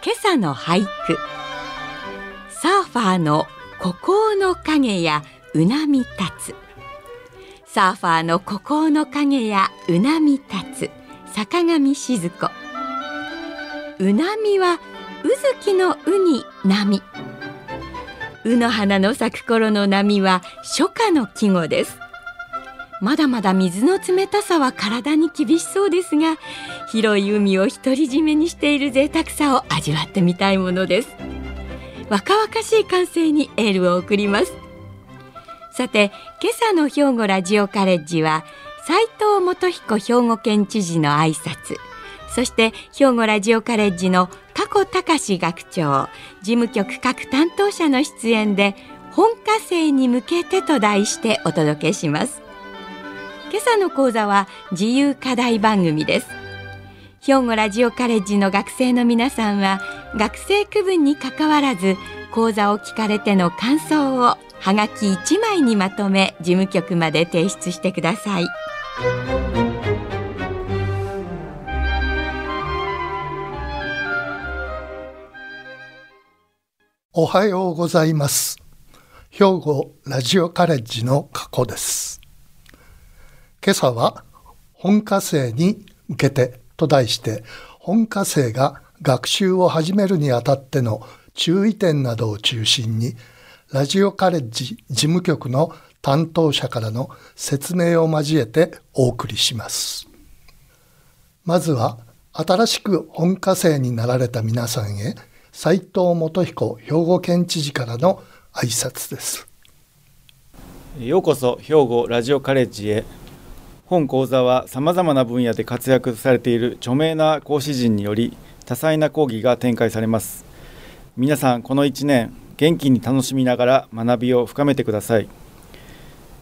今朝の俳句。サーファーの孤高の影やうなみ立つ。サーファーの孤高の影やうなみ立つ。坂上静子。うなみはうずきのうに波。うの花の咲く頃の波は初夏の季語です。まだまだ水の冷たさは体に厳しそうですが広い海を独り占めにしている贅沢さを味わってみたいものです。若々しい感性にエールを送ります。さて今朝の兵庫ラジオカレッジは斉藤元彦兵庫県知事の挨拶。そして兵庫ラジオカレッジの加古隆学長事務局各担当者の出演で本科生に向けてと題してお届けします。今朝の講座は自由課題番組です。兵庫ラジオカレッジの学生の皆さんは学生区分にかかわらず講座を聞かれての感想をはがき1枚にまとめ事務局まで提出してください。おはようございます。兵庫ラジオカレッジの加古です。今朝は本科生に向けてと題して本科生が学習を始めるにあたっての注意点などを中心にラジオカレッジ事務局の担当者からの説明を交えてお送りします。まずは新しく本科生になられた皆さんへ斉藤元彦兵庫県知事からの挨拶です。ようこそ兵庫ラジオカレッジへ本講座はさまざまな分野で活躍されている著名な講師陣により多彩な講義が展開されます。皆さんこの1年元気に楽しみながら学びを深めてください。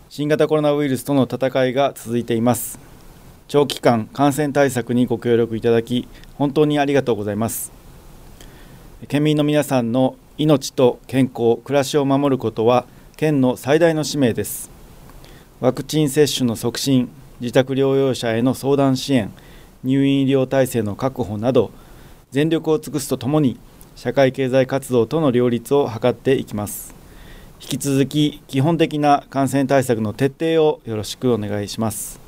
新型コロナウイルスとの戦いが続いています。長期間感染対策にご協力いただき本当にありがとうございます。県民の皆さんの命と健康暮らしを守ることは県の最大の使命です。ワクチン接種の促進自宅療養者への相談支援入院医療体制の確保など全力を尽くすとともに社会経済活動との両立を図っていきます。引き続き基本的な感染対策の徹底をよろしくお願いします。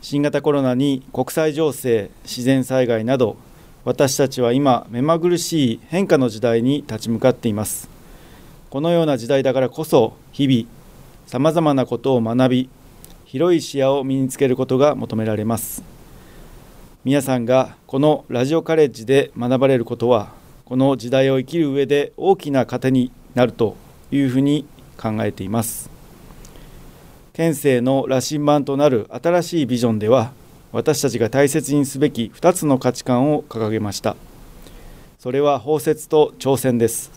新型コロナに国際情勢自然災害など私たちは今目まぐるしい変化の時代に立ち向かっています。このような時代だからこそ日々さまざまなことを学び広い視野を身につけることが求められます。皆さんがこのラジオカレッジで学ばれることはこの時代を生きる上で大きな糧になるというふうに考えています。県政の羅針盤となる新しいビジョンでは私たちが大切にすべき2つの価値観を掲げました。それは包摂と挑戦です。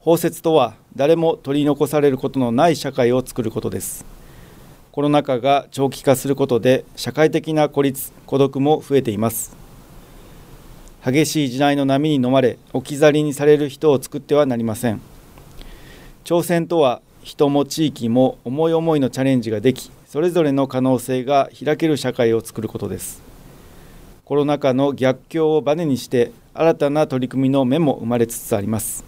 包摂とは誰も取り残されることのない社会を作ることです。コロナ禍が長期化することで社会的な孤立孤独も増えています。激しい時代の波に飲まれ置き去りにされる人を作ってはなりません。挑戦とは人も地域も思い思いのチャレンジができそれぞれの可能性が開ける社会を作ることです。コロナ禍の逆境をバネにして新たな取り組みの芽も生まれつつあります。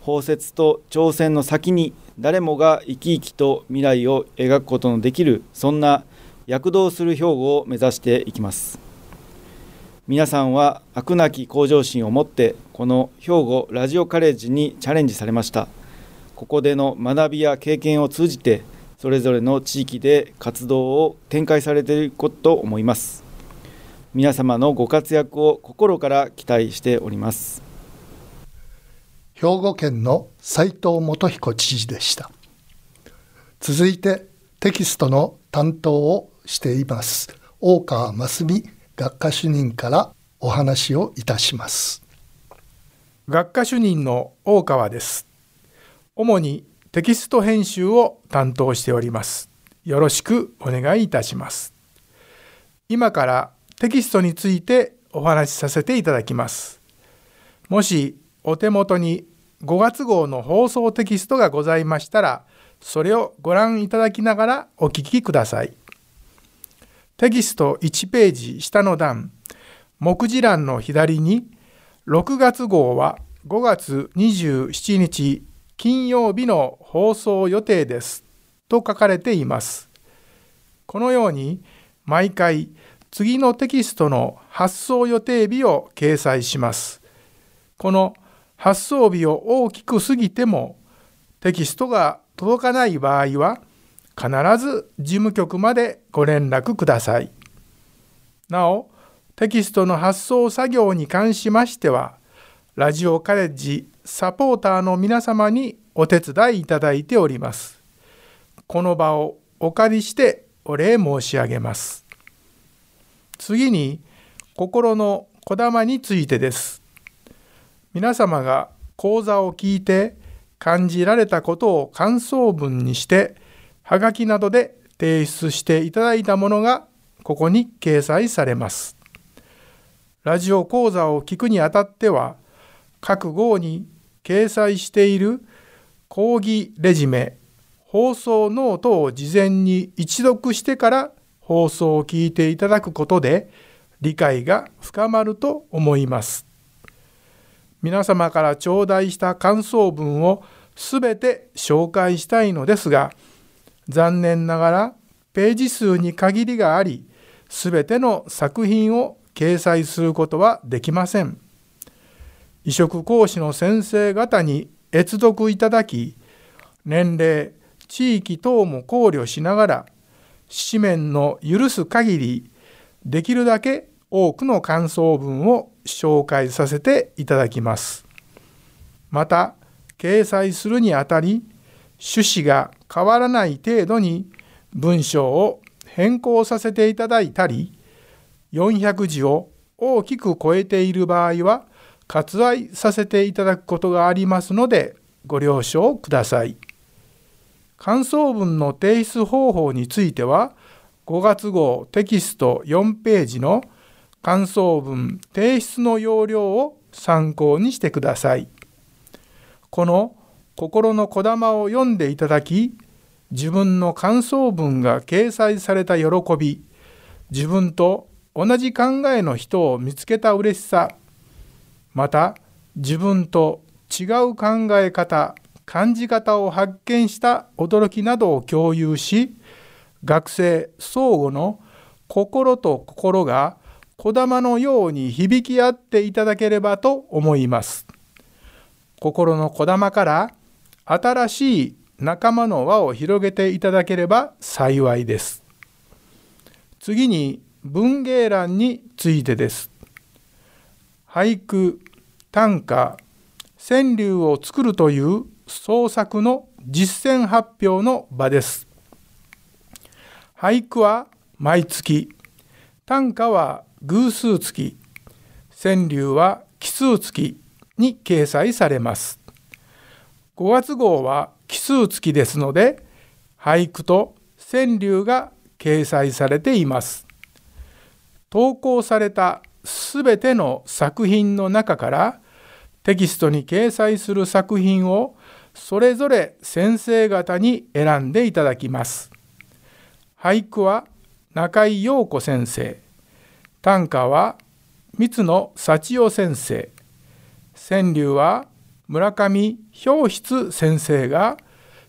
包摂と挑戦の先に誰もが生き生きと未来を描くことのできるそんな躍動する兵庫を目指していきます。皆さんは飽くなき向上心を持ってこの兵庫ラジオカレッジにチャレンジされました。ここでの学びや経験を通じてそれぞれの地域で活動を展開されていることと思います。皆様のご活躍を心から期待しております。兵庫県の斉藤元彦知事でした。続いてテキストの担当をしています大川真澄学科主任からお話をいたします。学科主任の大川です。主にテキスト編集を担当しております。よろしくお願いいたします。今からテキストについてお話しさせていただきます。もしお手元に5月号の放送テキストがございましたらそれをご覧いただきながらお聞きくださいテキスト1ページ下の段目次欄の左に6月号は5月27日金曜日の放送予定ですと書かれています。このように毎回次のテキストの発送予定日を掲載します。この発送日を大きく過ぎてもテキストが届かない場合は必ず事務局までご連絡ください。なお、テキストの発送作業に関しましては、ラジオカレッジサポーターの皆様にお手伝いいただいております。この場をお借りしてお礼申し上げます。次に、心のこだまについてです。皆様が講座を聞いて感じられたことを感想文にしてはがきなどで提出していただいたものがここに掲載されます。ラジオ講座を聞くにあたっては、各号に掲載している講義レジメ、放送ノートを事前に一読してから放送を聞いていただくことで理解が深まると思います。皆様から頂戴した感想文をすべて紹介したいのですが、残念ながらページ数に限りがあり、すべての作品を掲載することはできません。移植講師の先生方に閲読いただき、年齢、地域等も考慮しながら、紙面の許す限り、できるだけ多くの感想文を紹介させていただきます。また、掲載するにあたり、趣旨が変わらない程度に文章を変更させていただいたり、400字を大きく超えている場合は、割愛させていただくことがありますので、ご了承ください。感想文の提出方法については、5月号テキスト4ページの感想文提出の要領を参考にしてください。この心のこだまを読んでいただき、自分の感想文が掲載された喜び、自分と同じ考えの人を見つけた嬉しさ、また自分と違う考え方、感じ方を発見した驚きなどを共有し、学生相互の心と心がこだまのように響き合っていただければと思います。心のこだまから新しい仲間の輪を広げていただければ幸いです。次に文芸欄についてです。俳句、短歌、川柳を作るという創作の実践発表の場です。俳句は毎月、短歌は偶数月、川柳は奇数月に掲載されます。5月号は奇数月ですので俳句と川柳が掲載されています。投稿されたすべての作品の中からテキストに掲載する作品をそれぞれ先生方に選んでいただきます。俳句は中井陽子先生、短歌は三野幸代先生、川柳は村上氷室先生が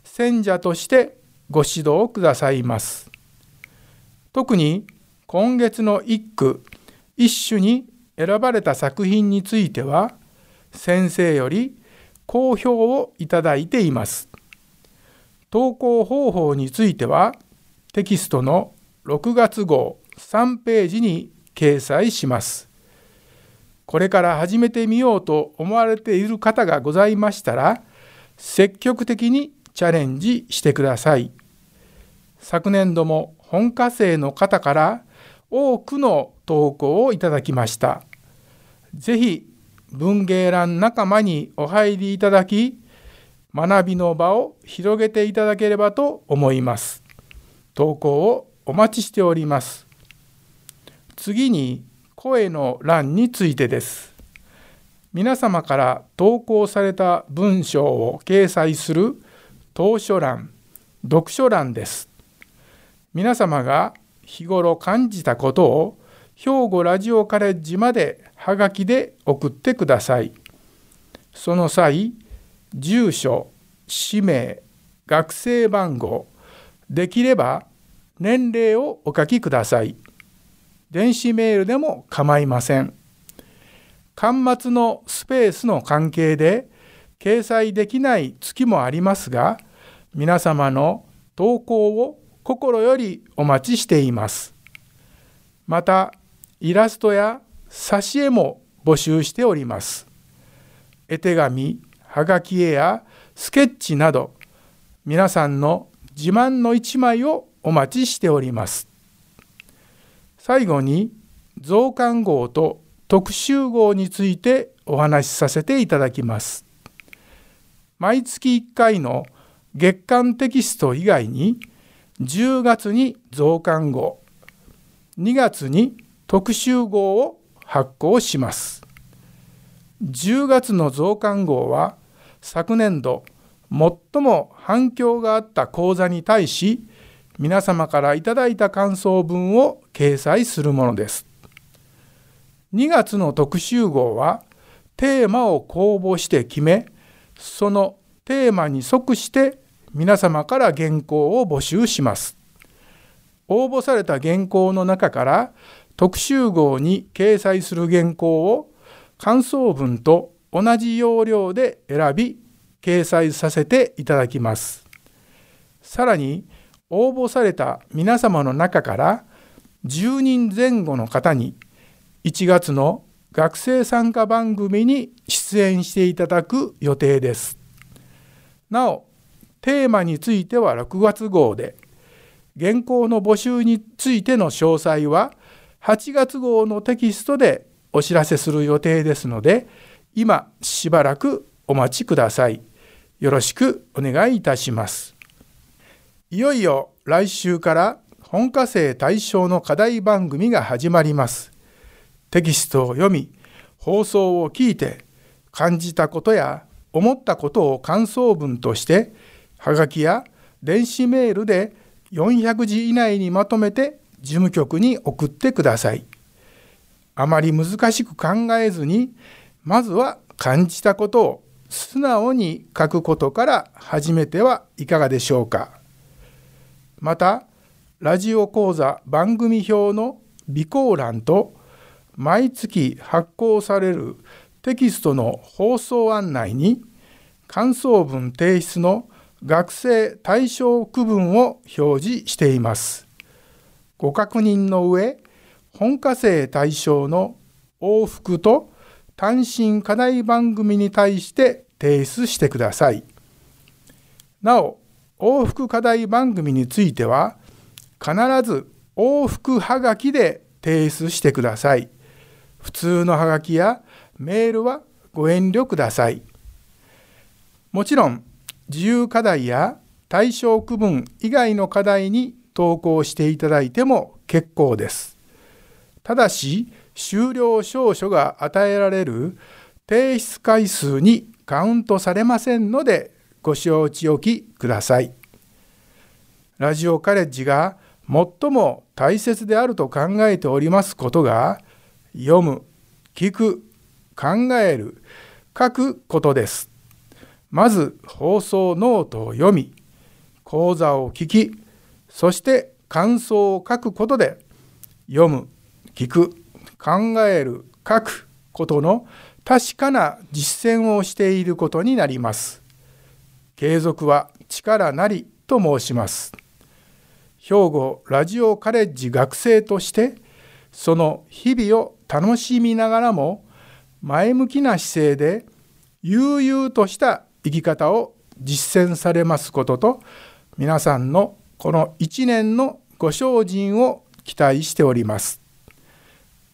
選者としてご指導くださいます。特に今月の一句一首に選ばれた作品については先生より好評をいただいています。投稿方法についてはテキストの6月号3ページに掲載します。これから始めてみようと思われている方がございましたら積極的にチャレンジしてください。昨年度も本科生の方から多くの投稿をいただきました。ぜひ文芸欄仲間にお入りいただき学びの場を広げていただければと思います。投稿をお待ちしております。次に声の欄についてです。皆様から投稿された文章を掲載する当書欄読書欄です。皆様が日頃感じたことを兵庫ラジオカレッジまではがきで送ってください。その際住所氏名学生番号できれば年齢をお書きください。電子メールでも構いません。端末のスペースの関係で掲載できない月もありますが皆様の投稿を心よりお待ちしています。またイラストや挿絵も募集しております。絵手紙はがき絵やスケッチなど皆さんの自慢の一枚をお待ちしております。最後に増刊号と特集号についてお話しさせていただきます。毎月1回の月間テキスト以外に10月に増刊号2月に特集号を発行します。10月の増刊号は昨年度最も反響があった講座に対し皆様からいただいた感想文を掲載するものです2月の特集号はテーマを公募して決めそのテーマに即して皆様から原稿を募集します。応募された原稿の中から特集号に掲載する原稿を感想文と同じ要領で選び掲載させていただきます。さらに応募された皆様の中から10人前後の方に1月の学生参加番組に出演していただく予定です。なおテーマについては6月号で原稿の募集についての詳細は8月号のテキストでお知らせする予定ですので今しばらくお待ちください。よろしくお願いいたします。いよいよ来週から本科生対象の課題番組が始まります。テキストを読み、放送を聞いて、感じたことや思ったことを感想文としてはがきや電子メールで400字以内にまとめて事務局に送ってください。あまり難しく考えずに、まずは感じたことを素直に書くことから始めてはいかがでしょうか。また、ラジオ講座番組表の備考欄と毎月発行されるテキストの放送案内に感想文提出の学生対象区分を表示しています。ご確認の上、本科生対象の往復と単身課題番組に対して提出してください。なお、往復課題番組については、必ず往復はがきで提出してください。普通のはがきやメールはご遠慮ください。もちろん、自由課題や対象区分以外の課題に投稿していただいても結構です。ただし、終了証書が与えられる提出回数にカウントされませんのでご承知おきください。ラジオカレッジが最も大切であると考えておりますことが読む、聞く、考える、書くことです。まず放送ノートを読み講座を聞きそして感想を書くことで読む聞く考える書くことの確かな実践をしていることになります。継続は力なりと申します。兵庫ラジオカレッジ学生としてその日々を楽しみながらも前向きな姿勢で悠々とした生き方を実践されますことと皆さんのこの1年のご精進を期待しております。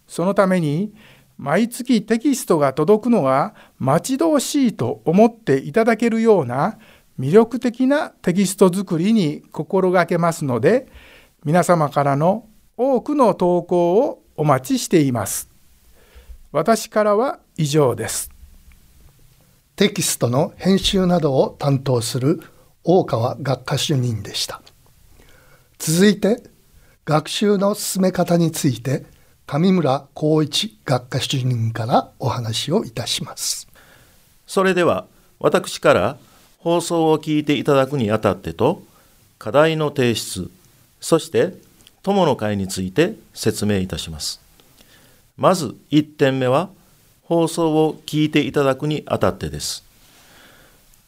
そのために毎月テキストが届くのが待ち遠しいと思っていただけるような魅力的なテキスト作りに心がけますので皆様からの多くの投稿をお待ちしています。私からは以上です。テキストの編集などを担当する大川学科主任でした。続いて学習の進め方について上村光一学科主任からお話をいたします。それでは私から放送を聞いていただくにあたってと課題の提出そして友の会について説明いたします。まず1点目は放送を聞いていただくにあたってです。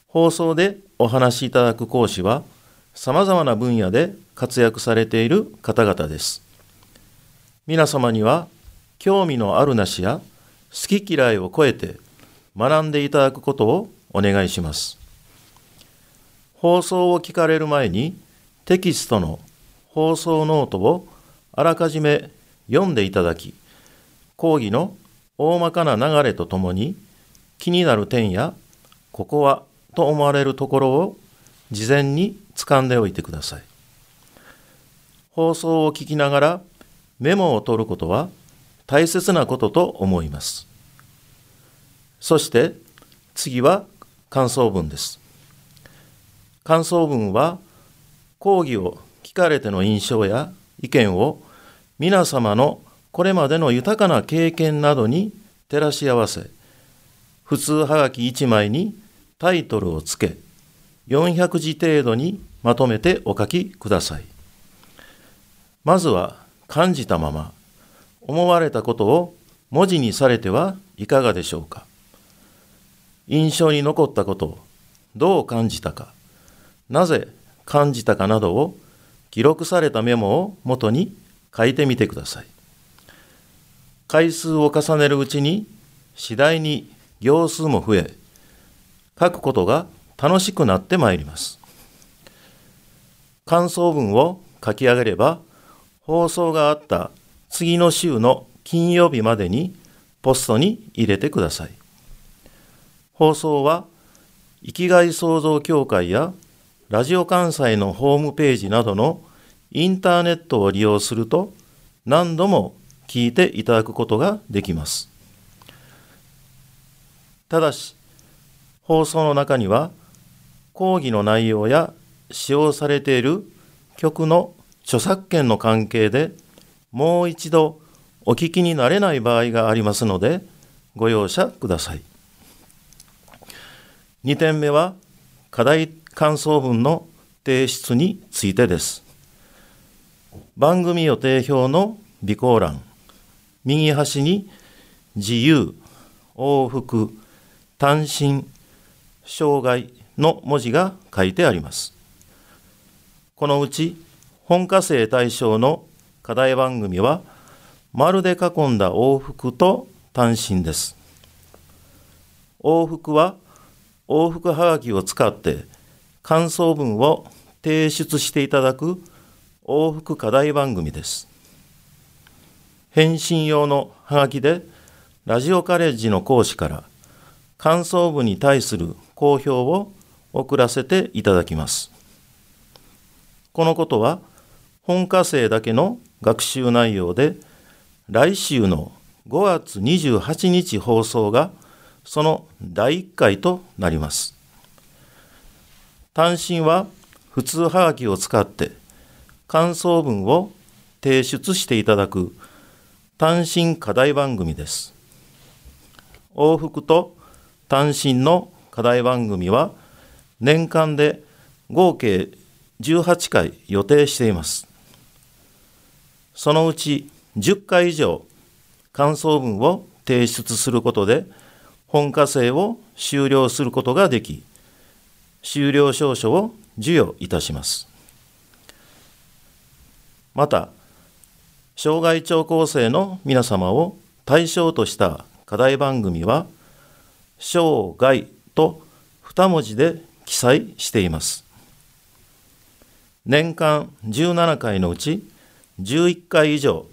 放送でお話しいただく講師はさまざまな分野で活躍されている方々です。皆様には興味のあるなしや好き嫌いを超えて学んでいただくことをお願いします。放送を聞かれる前にテキストの放送ノートをあらかじめ読んでいただき、講義の大まかな流れとともに気になる点やここはと思われるところを事前に掴んでおいてください。放送を聞きながらメモを取ることは大切なことと思います。そして次は感想文です。感想文は講義を聞かれての印象や意見を皆様のこれまでの豊かな経験などに照らし合わせ普通はがき1枚にタイトルをつけ400字程度にまとめてお書きください。まずは感じたまま思われたことを文字にされてはいかがでしょうか。印象に残ったことをどう感じたか、なぜ感じたかなどを記録されたメモをもとに書いてみてください。回数を重ねるうちに次第に行数も増え、書くことが楽しくなってまいります。感想文を書き上げれば、放送があった次の週の金曜日までにポストに入れてください。放送は、生きがい創造協会やラジオ関西のホームページなどのインターネットを利用すると何度も聞いていただくことができます。ただし、放送の中には講義の内容や使用されている曲の著作権の関係でもう一度お聞きになれない場合がありますのでご容赦ください。2点目は課題感想文の提出についてです。番組予定表の備考欄、右端に自由、往復、単身、障害の文字が書いてあります。このうち本科生対象の課題番組は丸で囲んだ往復と単身です。往復は往復はがきを使って感想文を提出していただく往復課題番組です。返信用のはがきでラジオカレッジの講師から感想文に対する公表を送らせていただきます。このことは本科生だけの学習内容で来週の5月28日放送がその第1回となります。単身は普通はがきを使って感想文を提出していただく単身課題番組です。往復と単身の課題番組は年間で合計18回予定しています。そのうち10回以上感想文を提出することで本科生を終了することができ、終了証書を授与いたします。また、障害聴講生の皆様を対象とした課題番組は、生涯と2文字で記載しています。年間17回のうち11回以上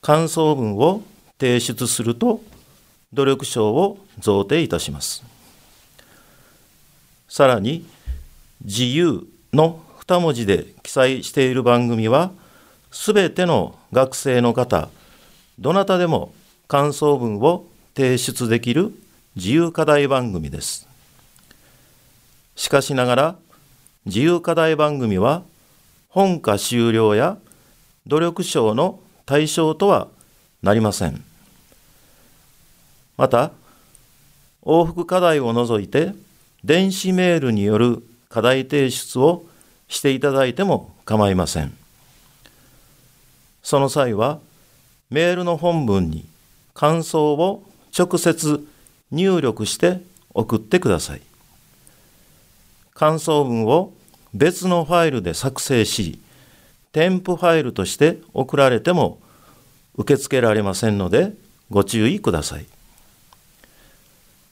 感想文を提出すると努力賞を贈呈いたしますさらに自由の2文字で記載している番組はすべての学生の方どなたでも感想文を提出できる自由課題番組です。しかしながら自由課題番組は本科修了や努力賞の対象とはなりません。また往復課題を除いて電子メールによる課題提出をしていただいても構いません。その際はメールの本文に感想を直接入力して送ってください。感想文を別のファイルで作成し添付ファイルとして送られても受け付けられませんのでご注意ください。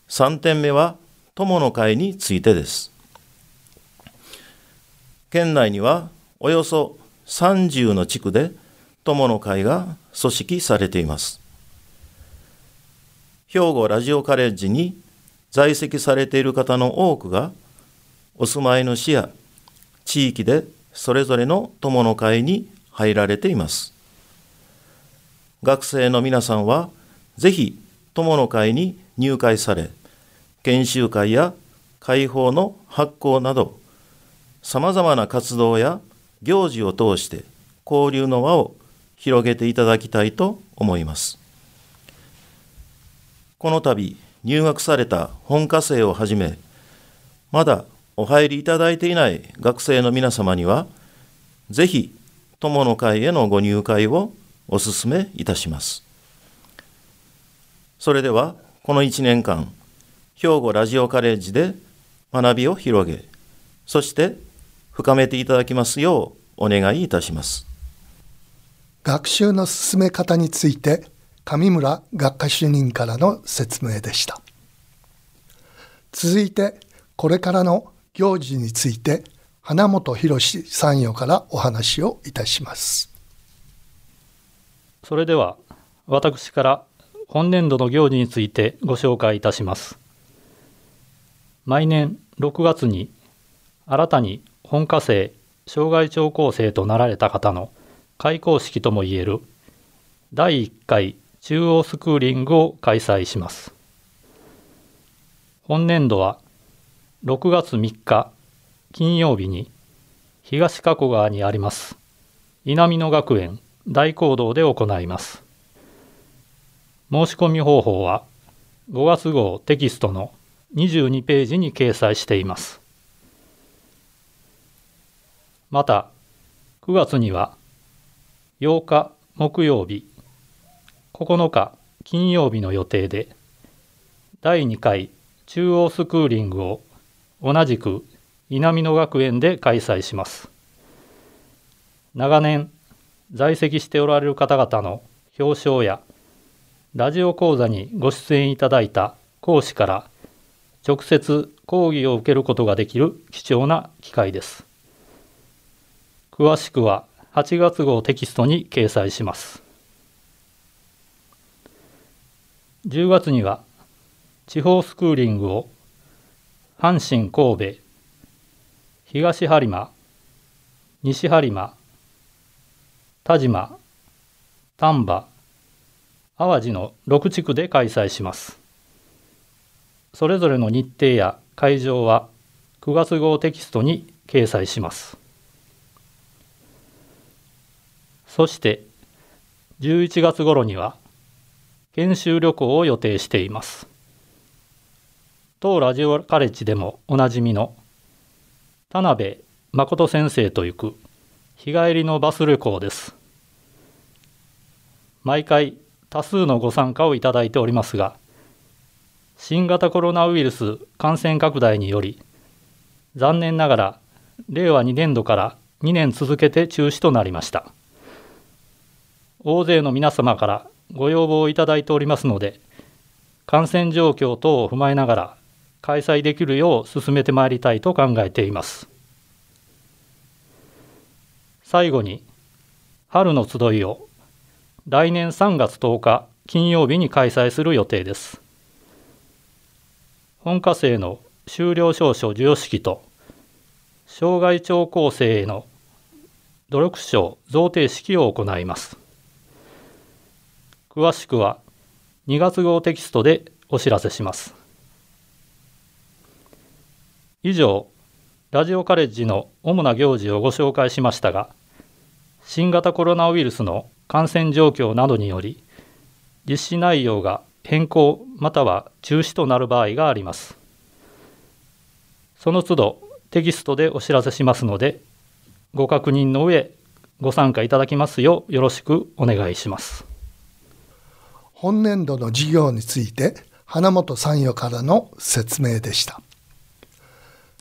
3点目は友の会についてです。県内にはおよそ30の地区で友の会が組織されています。兵庫ラジオカレッジに在籍されている方の多くがお住まいの市や地域でそれぞれの友の会に入られています。学生の皆さんはぜひ友の会に入会され研修会や会報の発行などさまざまな活動や行事を通して交流の輪を広げていただきたいと思います。この度入学された本科生をはじめまだお入りいただいていない学生の皆様にはぜひ友の会へのご入会をお勧めいたします。それではこの1年間兵庫ラジオカレッジで学びを広げそして深めていただきますようお願いいたします。学習の進め方について上村学科主任からの説明でした。続いてこれからの行事について花本博参与からお話をいたします。それでは私から本年度の行事についてご紹介いたします毎年6月に新たに本科生障害聴講生となられた方の開講式ともいえる第1回中央スクーリングを開催します。本年度は6月3日金曜日に東加古川にあります稲美野学園大講堂で行います。申し込み方法は5月号テキストの22ページに掲載しています。また9月には8日木曜日9日金曜日の予定で第2回中央スクーリングを同じく稲美野学園で開催します。長年在籍しておられる方々の表彰やラジオ講座にご出演いただいた講師から直接講義を受けることができる貴重な機会です。詳しくは8月号テキストに掲載します。10月には地方スクーリングを阪神神戸東播磨西播磨田島丹波淡路の6地区で開催します。それぞれの日程や会場は9月号テキストに掲載します。そして11月頃には研修旅行を予定しています。当ラジオカレッジでもおなじみの田辺誠先生と行く日帰りのバス旅行です。毎回多数のご参加をいただいておりますが新型コロナウイルス感染拡大により残念ながら令和2年度から2年続けて中止となりました。大勢の皆様からご要望をいただいておりますので感染状況等を踏まえながら開催できるよう進めてまいりたいと考えています。最後に春の集いを来年3月10日金曜日に開催する予定です。本科生の修了証書授与式と障害聴講生への努力賞贈呈式を行います。詳しくは2月号テキストでお知らせします。以上ラジオカレッジの主な行事をご紹介しましたが新型コロナウイルスの感染状況などにより実施内容が変更または中止となる場合があります。その都度テキストでお知らせしますのでご確認の上ご参加いただきますようよろしくお願いします。本年度の事業について花本参与からの説明でした。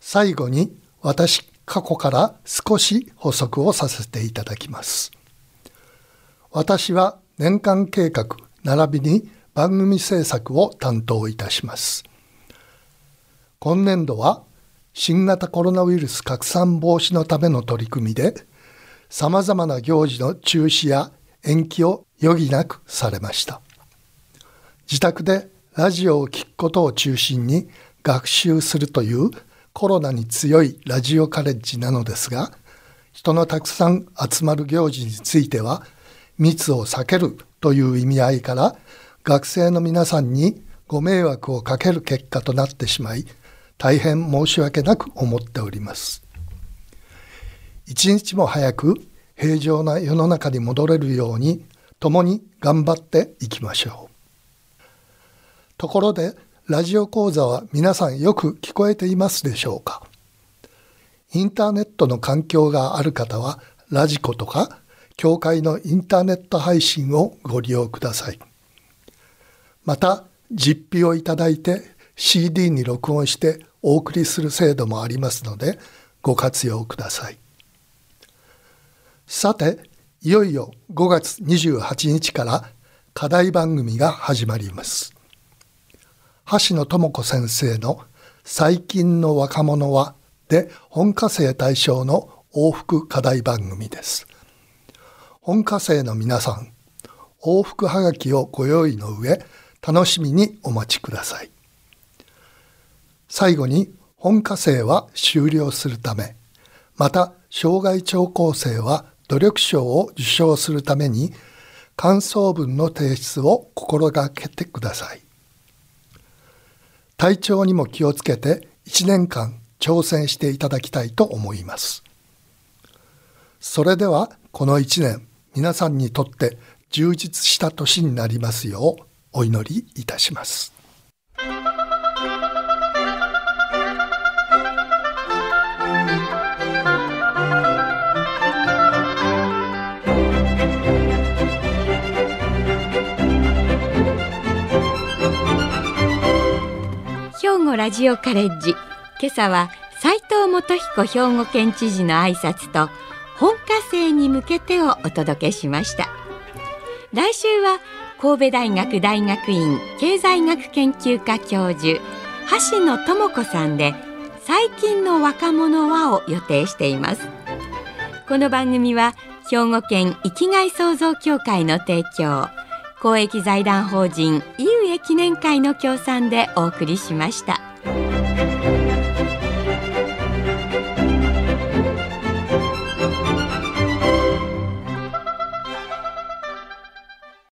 最後に私過去から少し補足をさせていただきます。私は年間計画並びに番組制作を担当いたします。今年度は新型コロナウイルス拡散防止のための取り組みで様々な行事の中止や延期を余儀なくされました。自宅でラジオを聴くことを中心に学習するというコロナに強いラジオカレッジなのですが人のたくさん集まる行事については密を避けるという意味合いから学生の皆さんにご迷惑をかける結果となってしまい大変申し訳なく思っております。一日も早く平常な世の中に戻れるように共に頑張っていきましょう。ところでラジオ講座は皆さんよく聞こえていますでしょうか？インターネットの環境がある方はラジコとか教会のインターネット配信をご利用ください。また実費をいただいて CD に録音してお送りする制度もありますのでご活用ください。さていよいよ5月28日から課題番組が始まります。橋野智子先生の最近の若者はで本科生対象の往復課題番組です。本科生の皆さん、往復はがきをご用意の上、楽しみにお待ちください。最後に本科生は終了するため、また障害聴講生は努力賞を受賞するために感想文の提出を心がけてください。体調にも気をつけて1年間挑戦していただきたいと思います。それではこの1年皆さんにとって充実した年になりますようお祈りいたします。兵庫ラジオカレッジ今朝は斉藤元彦兵庫県知事の挨拶と本科生に向けてをお届けしました来週は神戸大学大学院経済学研究科教授橋野智子さんで最近の若者はを予定していますこの番組は兵庫県生きがい創造協会の提供公益財団法人井上記念会の協賛でお送りしました。